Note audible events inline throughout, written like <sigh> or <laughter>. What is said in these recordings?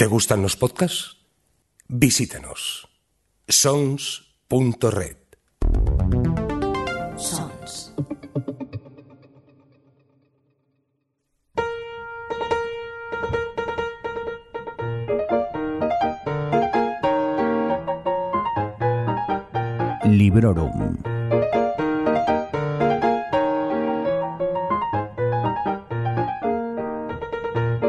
¿Te gustan los podcasts? Visítanos. sons.red. Sons. Librorum.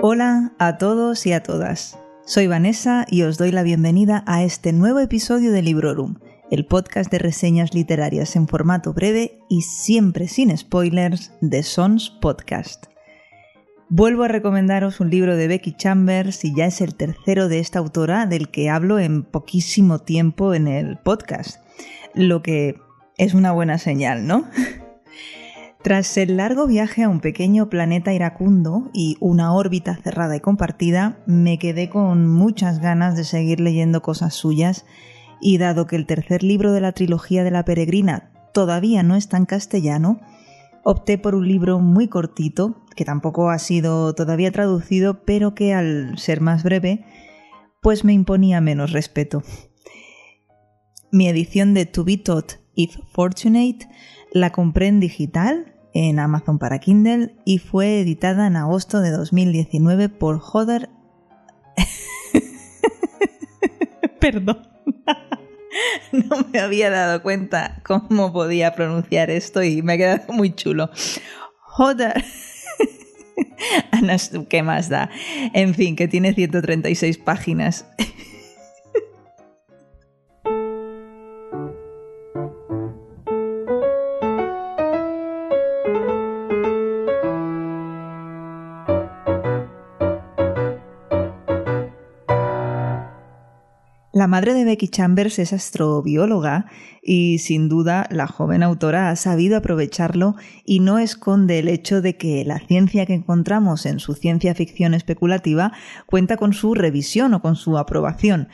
Hola a todos y a todas. Soy Vanessa y os doy la bienvenida a este nuevo episodio de Librorum, el podcast de reseñas literarias en formato breve y siempre sin spoilers de Sons Podcast. Vuelvo a recomendaros un libro de Becky Chambers y ya es el tercero de esta autora del que hablo en poquísimo tiempo en el podcast, lo que es una buena señal, ¿no? <laughs> Tras el largo viaje a un pequeño planeta iracundo y una órbita cerrada y compartida, me quedé con muchas ganas de seguir leyendo cosas suyas y dado que el tercer libro de la trilogía de la peregrina todavía no está en castellano, opté por un libro muy cortito, que tampoco ha sido todavía traducido, pero que al ser más breve, pues me imponía menos respeto. Mi edición de To Be Taught If Fortunate la compré en digital en Amazon para Kindle y fue editada en agosto de 2019 por Joder. <laughs> Perdón. <laughs> no me había dado cuenta cómo podía pronunciar esto y me ha quedado muy chulo. Joder. <laughs> ¿Qué más da? En fin, que tiene 136 páginas. La madre de Becky Chambers es astrobióloga y sin duda la joven autora ha sabido aprovecharlo y no esconde el hecho de que la ciencia que encontramos en su ciencia ficción especulativa cuenta con su revisión o con su aprobación.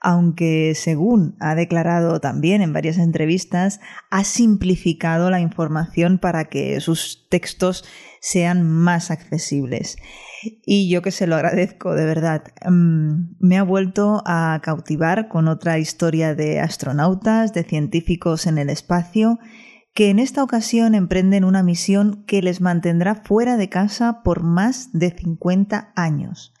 Aunque según ha declarado también en varias entrevistas, ha simplificado la información para que sus textos sean más accesibles. Y yo que se lo agradezco, de verdad. Mm, me ha vuelto a cautivar con otra historia de astronautas, de científicos en el espacio, que en esta ocasión emprenden una misión que les mantendrá fuera de casa por más de 50 años.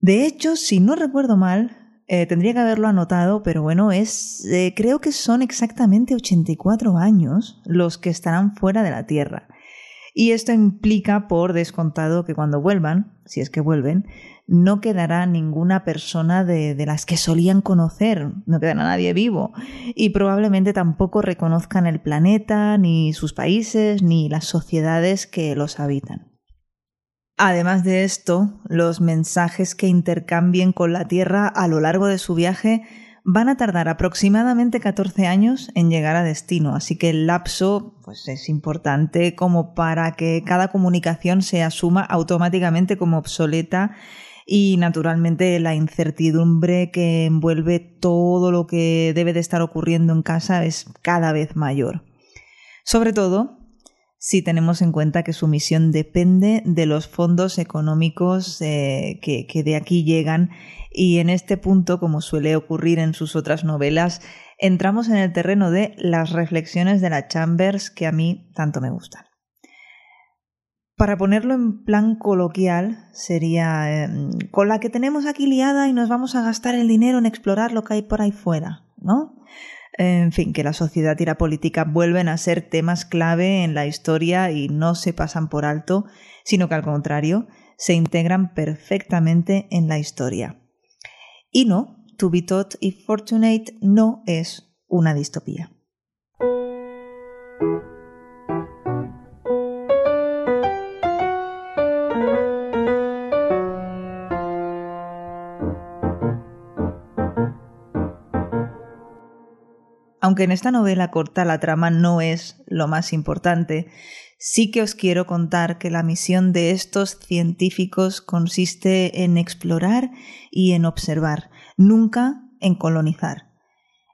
De hecho, si no recuerdo mal, eh, tendría que haberlo anotado, pero bueno, es eh, creo que son exactamente 84 años los que estarán fuera de la Tierra. Y esto implica, por descontado, que cuando vuelvan, si es que vuelven, no quedará ninguna persona de, de, las que solían conocer, no quedará nadie vivo, y probablemente tampoco reconozcan el planeta, ni sus países, ni las sociedades que los habitan. Además de esto, los mensajes que intercambien con la Tierra a lo largo de su viaje van a tardar aproximadamente 14 años en llegar a destino, así que el lapso pues, es importante como para que cada comunicación se asuma automáticamente como obsoleta y naturalmente la incertidumbre que envuelve todo lo que debe de estar ocurriendo en casa es cada vez mayor. Sobre todo si tenemos en cuenta que su misión depende de los fondos económicos eh, que, de aquí llegan y en este punto, como suele ocurrir en sus otras novelas, entramos en el terreno de las reflexiones de la Chambers que a mí tanto me gustan. Para ponerlo en plan coloquial, sería eh, con la que tenemos aquí liada y nos vamos a gastar el dinero en explorar lo que hay por ahí fuera, ¿no? En fin, que la sociedad y la política vuelven a ser temas clave en la historia y no se pasan por alto, sino que al contrario, se integran perfectamente en la historia. Y no, To Be Taught y Fortunate no es una distopía. Aunque en esta novela corta la trama no es lo más importante, sí que os quiero contar que la misión de estos científicos consiste en explorar y en observar, nunca en colonizar.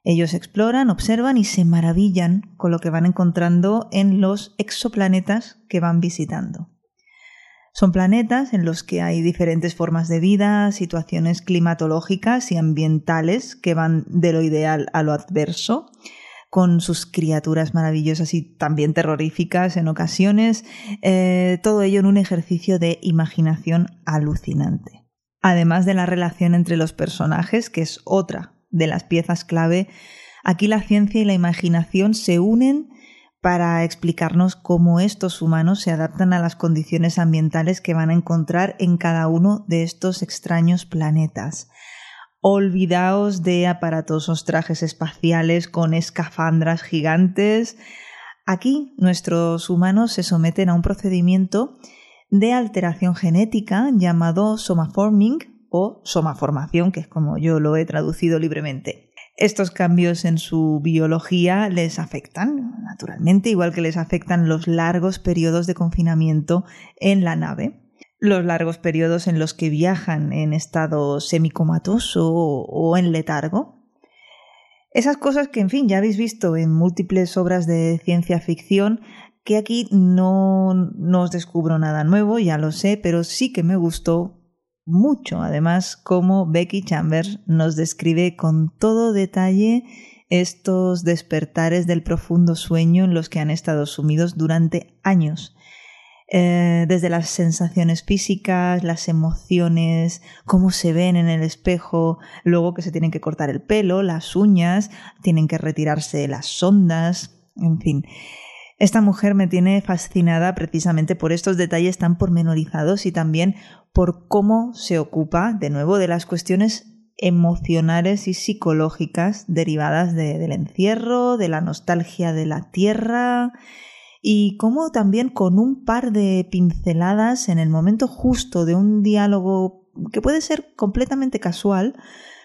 Ellos exploran, observan y se maravillan con lo que van encontrando en los exoplanetas que van visitando. Son planetas en los que hay diferentes formas de vida, situaciones climatológicas y ambientales que van de lo ideal a lo adverso, con sus criaturas maravillosas y también terroríficas en ocasiones, eh, todo ello en un ejercicio de imaginación alucinante. Además de la relación entre los personajes, que es otra de las piezas clave, aquí la ciencia y la imaginación se unen para explicarnos cómo estos humanos se adaptan a las condiciones ambientales que van a encontrar en cada uno de estos extraños planetas. Olvidaos de aparatosos trajes espaciales con escafandras gigantes. Aquí nuestros humanos se someten a un procedimiento de alteración genética llamado somaforming o somaformación, que es como yo lo he traducido libremente. Estos cambios en su biología les afectan, naturalmente, igual que les afectan los largos periodos de confinamiento en la nave, los largos periodos en los que viajan en estado semicomatoso o en letargo. Esas cosas que, en fin, ya habéis visto en múltiples obras de ciencia ficción, que aquí no, no os descubro nada nuevo, ya lo sé, pero sí que me gustó mucho, además, cómo Becky Chambers nos describe con todo detalle estos despertares del profundo sueño en los que han estado sumidos durante años. Eh, desde las sensaciones físicas, las emociones, cómo se ven en el espejo, luego que se tienen que cortar el pelo, las uñas, tienen que retirarse las sondas, en fin. Esta mujer me tiene fascinada precisamente por estos detalles tan pormenorizados y también por cómo se ocupa, de nuevo, de las cuestiones emocionales y psicológicas derivadas del encierro, de la nostalgia de la tierra y cómo también con un par de pinceladas en el momento justo de un diálogo que puede ser completamente casual,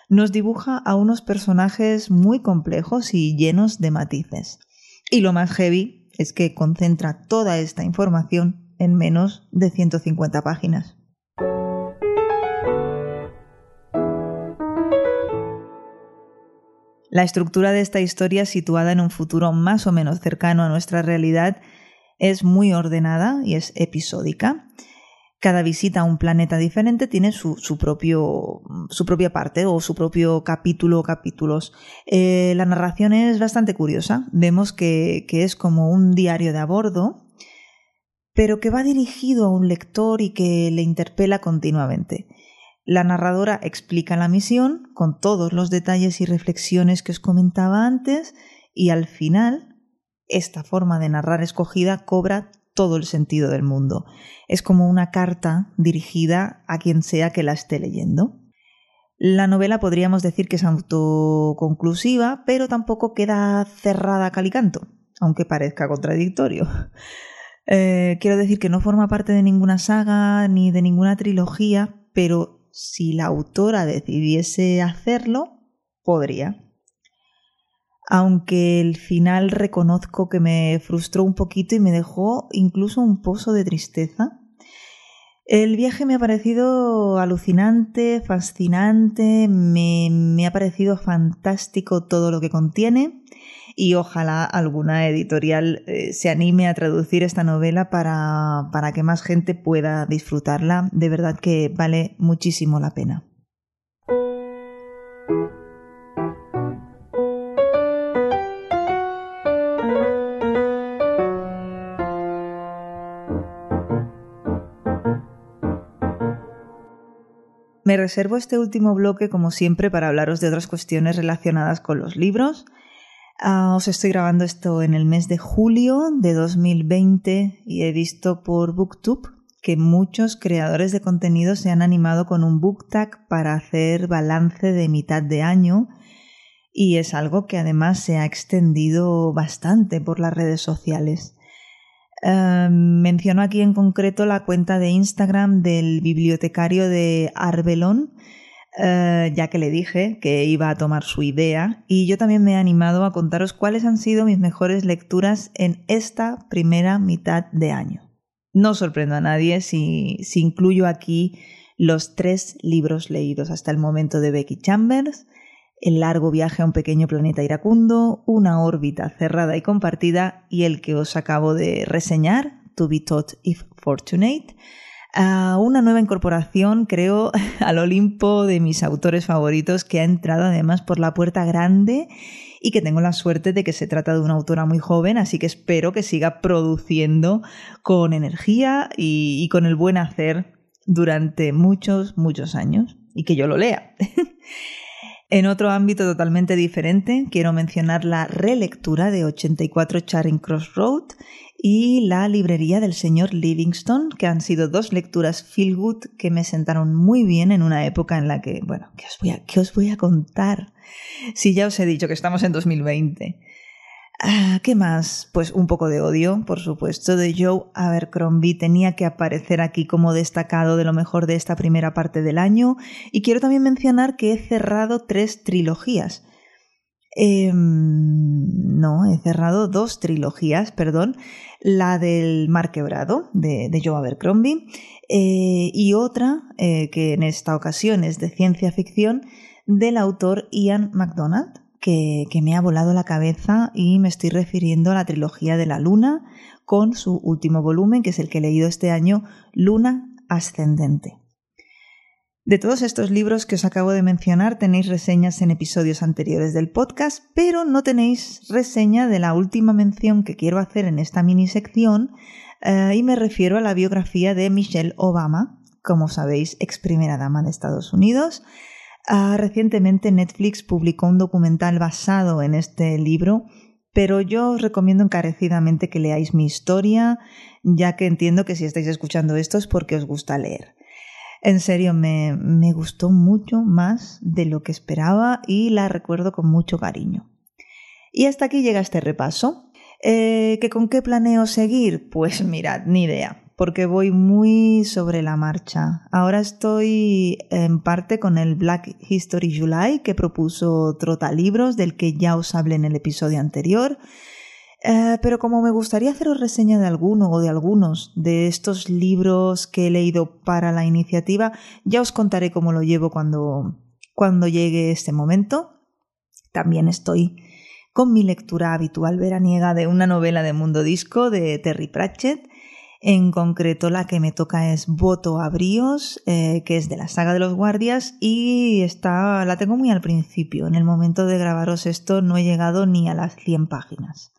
nos dibuja a unos personajes muy complejos y llenos de matices. Y lo más heavy es que concentra toda esta información en menos de 150 páginas. La estructura de esta historia, situada en un futuro más o menos cercano a nuestra realidad, es muy ordenada y es episódica. Cada visita a un planeta diferente tiene su, propio, su propia parte o su propio capítulo o capítulos. Eh, la narración es bastante curiosa. Vemos que, que es como un diario de a bordo, pero que va dirigido a un lector y que le interpela continuamente. La narradora explica la misión con todos los detalles y reflexiones que os comentaba antes y al final esta forma de narrar escogida cobra todo el sentido del mundo. Es como una carta dirigida a quien sea que la esté leyendo. La novela podríamos decir que es autoconclusiva, pero tampoco queda cerrada a calicanto, aunque parezca contradictorio. <laughs> Eh, quiero decir que no forma parte de ninguna saga ni de ninguna trilogía, pero si la autora decidiese hacerlo, podría aunque el final reconozco que me frustró un poquito y me dejó incluso un pozo de tristeza. El viaje me ha parecido alucinante, fascinante, me, ha parecido fantástico todo lo que contiene y ojalá alguna editorial eh, se anime a traducir esta novela para, para que más gente pueda disfrutarla. De verdad que vale muchísimo la pena. Me reservo este último bloque, como siempre, para hablaros de otras cuestiones relacionadas con los libros. Ah, os estoy grabando esto en el mes de julio de 2020 y he visto por Booktube que muchos creadores de contenido se han animado con un book tag para hacer balance de mitad de año y es algo que además se ha extendido bastante por las redes sociales. Em, menciono aquí en concreto la cuenta de Instagram del bibliotecario de Arbelón, eh, ya que le dije que iba a tomar su idea y yo también me he animado a contaros cuáles han sido mis mejores lecturas en esta primera mitad de año. No sorprendo a nadie si incluyo aquí los tres libros leídos hasta el momento de Becky Chambers, el largo viaje a un pequeño planeta iracundo, una órbita cerrada y compartida y el que os acabo de reseñar, To Be Taught If Fortunate. a una nueva incorporación, creo, <laughs> al Olimpo de mis autores favoritos que ha entrado además por la puerta grande y que tengo la suerte de que se trata de una autora muy joven, así que espero que siga produciendo con energía y, y con el buen hacer durante muchos, muchos años y que yo lo lea. <laughs> En otro ámbito totalmente diferente, quiero mencionar la relectura de 84 Charing Cross Road y la librería del señor Livingston, que han sido dos lecturas feel good que me sentaron muy bien en una época en la que, bueno, ¿qué os voy a, qué os voy a contar? Si ya os he dicho que estamos en 2020. Ah, ¿Qué más? Pues un poco de odio, por supuesto, de Joe Abercrombie. Tenía que aparecer aquí como destacado de lo mejor de esta primera parte del año. Y quiero también mencionar que he cerrado tres trilogías. Em, no, he cerrado dos trilogías, perdón. La del Mar Quebrado, de, Joe Abercrombie, eh, y otra, eh, que en esta ocasión es de ciencia ficción, del autor Ian MacDonald que, me ha volado la cabeza y me estoy refiriendo a la trilogía de la Luna con su último volumen, que es el que he leído este año, Luna Ascendente. De todos estos libros que os acabo de mencionar tenéis reseñas en episodios anteriores del podcast, pero no tenéis reseña de la última mención que quiero hacer en esta mini sección eh, y me refiero a la biografía de Michelle Obama, como sabéis, ex primera dama de Estados Unidos, Ah, recientemente Netflix publicó un documental basado en este libro, pero yo os recomiendo encarecidamente que leáis mi historia, ya que entiendo que si estáis escuchando esto es porque os gusta leer. En serio, me, me gustó mucho más de lo que esperaba y la recuerdo con mucho cariño. Y hasta aquí llega este repaso. Eh, ¿Que ¿Con qué planeo seguir? Pues mirad, ni idea porque voy muy sobre la marcha. Ahora estoy en parte con el Black History July que propuso Trota Libros, del que ya os hablé en el episodio anterior. Eh, pero como me gustaría haceros reseña de alguno o de algunos de estos libros que he leído para la iniciativa, ya os contaré cómo lo llevo cuando, cuando llegue este momento. También estoy con mi lectura habitual veraniega de una novela de mundo disco de Terry Pratchett en concreto, la que me toca es Voto a Bríos, eh, que es de la saga de los guardias, y está, la tengo muy al principio. En el momento de grabaros esto no he llegado ni a las 100 páginas.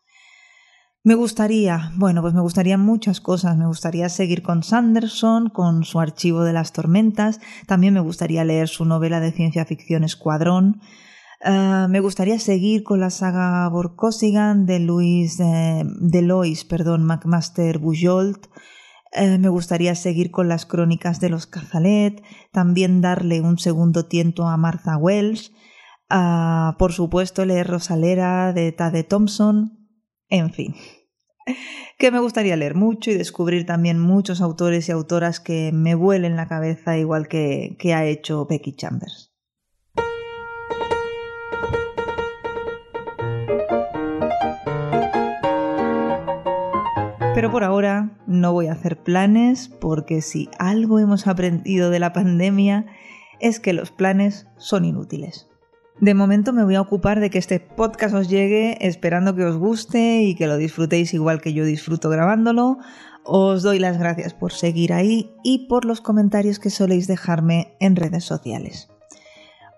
Me gustaría, bueno, pues me gustaría muchas cosas. Me gustaría seguir con Sanderson, con su archivo de las tormentas. También me gustaría leer su novela de ciencia ficción Escuadrón. Eh, me gustaría seguir con la saga Borkosigan de Luis eh, de Lois, perdón, McMaster Bujold. Eh, me gustaría seguir con las crónicas de los Cazalet, también darle un segundo tiento a Martha Welsh, ah, por supuesto leer Rosalera de Tade Thompson, en fin. <laughs> Que me gustaría leer mucho y descubrir también muchos autores y autoras que me vuelen la cabeza igual que ha hecho Becky Chambers. Pero por ahora no voy a hacer planes porque si algo hemos aprendido de la pandemia es que los planes son inútiles. De momento me voy a ocupar de que este podcast os llegue esperando que os guste y que lo disfrutéis igual que yo disfruto grabándolo. Os doy las gracias por seguir ahí y por los comentarios que soléis dejarme en redes sociales.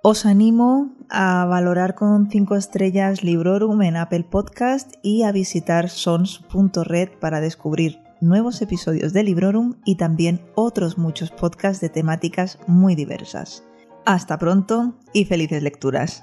Os animo a valorar con 5 estrellas Librorum en Apple Podcast y a visitar sons.red para descubrir nuevos episodios de Librorum y también otros muchos podcasts de temáticas muy diversas. Hasta pronto y felices lecturas.